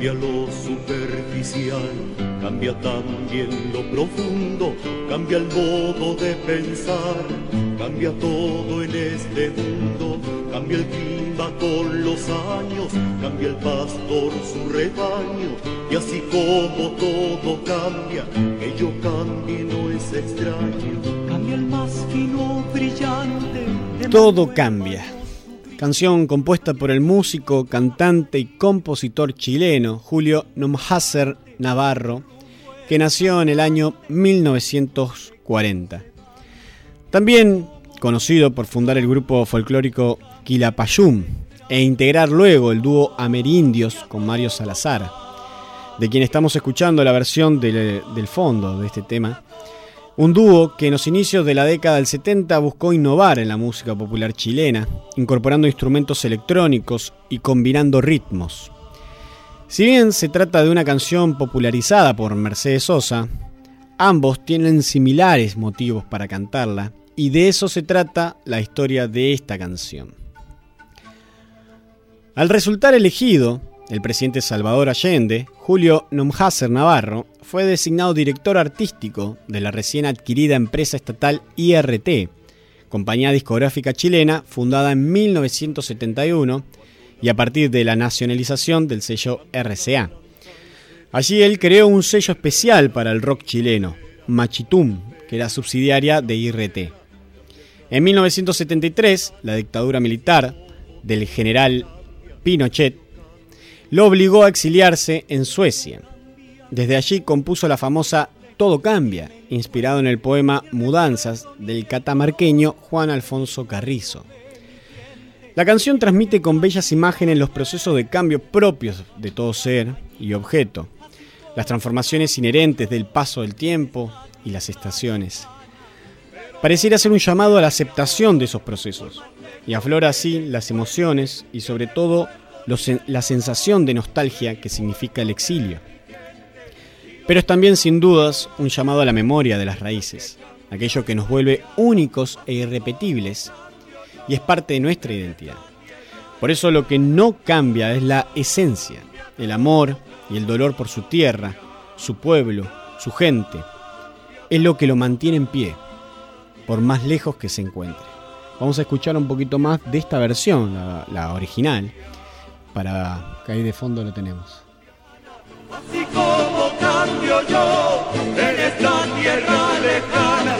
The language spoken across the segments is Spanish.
Cambia lo superficial, cambia también lo profundo, cambia el modo de pensar, cambia todo en este mundo, cambia el clima con los años, cambia el pastor su rebaño, y así como todo cambia, que yo cambie no es extraño, cambia el más fino brillante. Todo cambia canción compuesta por el músico, cantante y compositor chileno Julio Nomhaser Navarro, que nació en el año 1940. También conocido por fundar el grupo folclórico Quilapayún e integrar luego el dúo Amerindios con Mario Salazar, de quien estamos escuchando la versión del, del fondo de este tema un dúo que en los inicios de la década del 70 buscó innovar en la música popular chilena, incorporando instrumentos electrónicos y combinando ritmos. Si bien se trata de una canción popularizada por Mercedes Sosa, ambos tienen similares motivos para cantarla y de eso se trata la historia de esta canción. Al resultar elegido, el presidente Salvador Allende, Julio Nomhaser Navarro, fue designado director artístico de la recién adquirida empresa estatal IRT, compañía discográfica chilena fundada en 1971 y a partir de la nacionalización del sello RCA. Allí él creó un sello especial para el rock chileno, Machitum, que era subsidiaria de IRT. En 1973, la dictadura militar del general Pinochet lo obligó a exiliarse en Suecia. Desde allí compuso la famosa Todo cambia, inspirado en el poema Mudanzas del catamarqueño Juan Alfonso Carrizo. La canción transmite con bellas imágenes los procesos de cambio propios de todo ser y objeto, las transformaciones inherentes del paso del tiempo y las estaciones. Pareciera ser un llamado a la aceptación de esos procesos y aflora así las emociones y sobre todo la sensación de nostalgia que significa el exilio. Pero es también sin dudas un llamado a la memoria de las raíces, aquello que nos vuelve únicos e irrepetibles y es parte de nuestra identidad. Por eso lo que no cambia es la esencia, el amor y el dolor por su tierra, su pueblo, su gente. Es lo que lo mantiene en pie, por más lejos que se encuentre. Vamos a escuchar un poquito más de esta versión, la, original, para que ahí de fondo lo tenemos. Así como cambio yo en esta tierra lejana,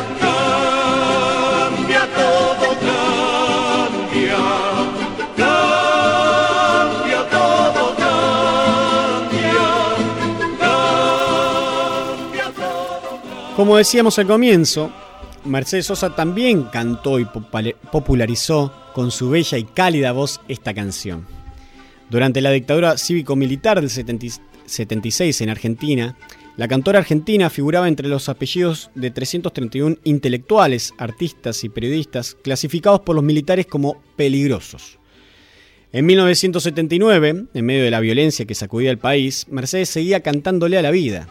cambia todo, cambia, cambia todo, cambia, cambia todo. Como decíamos al comienzo, Mercedes Sosa también cantó y popularizó con su bella y cálida voz esta canción. Durante la dictadura cívico-militar del 76 en Argentina, la cantora argentina figuraba entre los apellidos de 331 intelectuales, artistas y periodistas clasificados por los militares como peligrosos. En 1979, en medio de la violencia que sacudía el país, Mercedes seguía cantándole a la vida.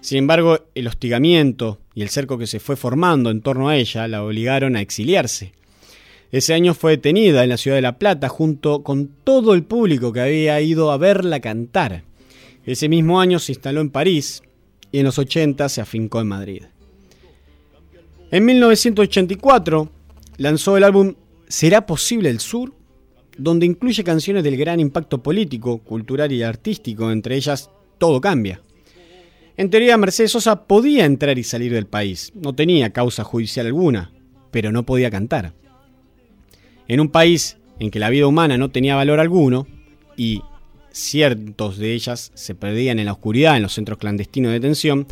Sin embargo, el hostigamiento y el cerco que se fue formando en torno a ella la obligaron a exiliarse. Ese año fue detenida en la ciudad de La Plata junto con todo el público que había ido a verla cantar. Ese mismo año se instaló en París y en los 80 se afincó en Madrid. En 1984 lanzó el álbum ¿Será posible el sur? donde incluye canciones del gran impacto político, cultural y artístico, entre ellas Todo cambia. En teoría, Mercedes Sosa podía entrar y salir del país, no tenía causa judicial alguna, pero no podía cantar. En un país en que la vida humana no tenía valor alguno y ciertos de ellas se perdían en la oscuridad en los centros clandestinos de detención,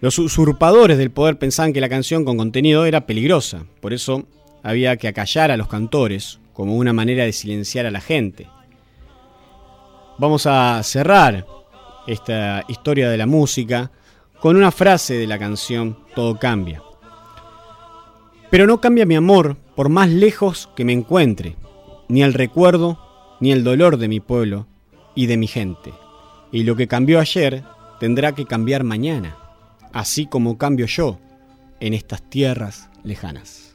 los usurpadores del poder pensaban que la canción con contenido era peligrosa, por eso había que acallar a los cantores como una manera de silenciar a la gente. Vamos a cerrar esta historia de la música con una frase de la canción Todo cambia. Pero no cambia mi amor por más lejos que me encuentre, ni el recuerdo, ni el dolor de mi pueblo y de mi gente. Y lo que cambió ayer tendrá que cambiar mañana, así como cambio yo en estas tierras lejanas.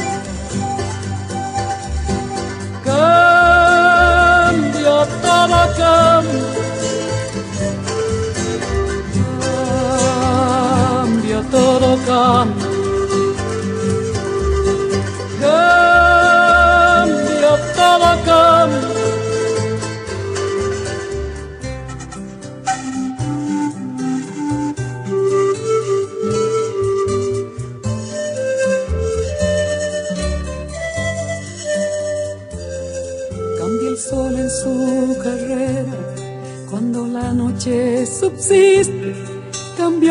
todo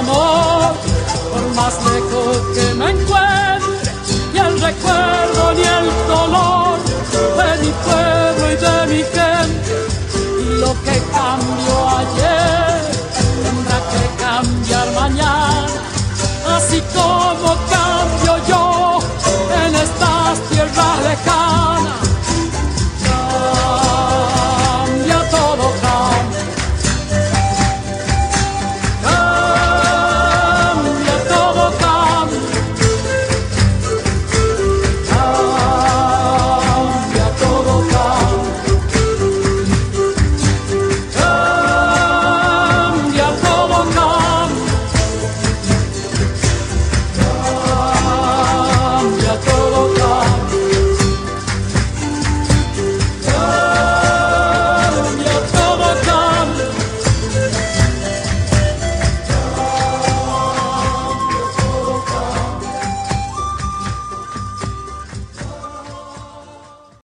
por más lejos que me encuentre, ni el recuerdo ni el dolor de mi pueblo y de mi gente. Lo que cambió ayer tendrá que cambiar mañana, así como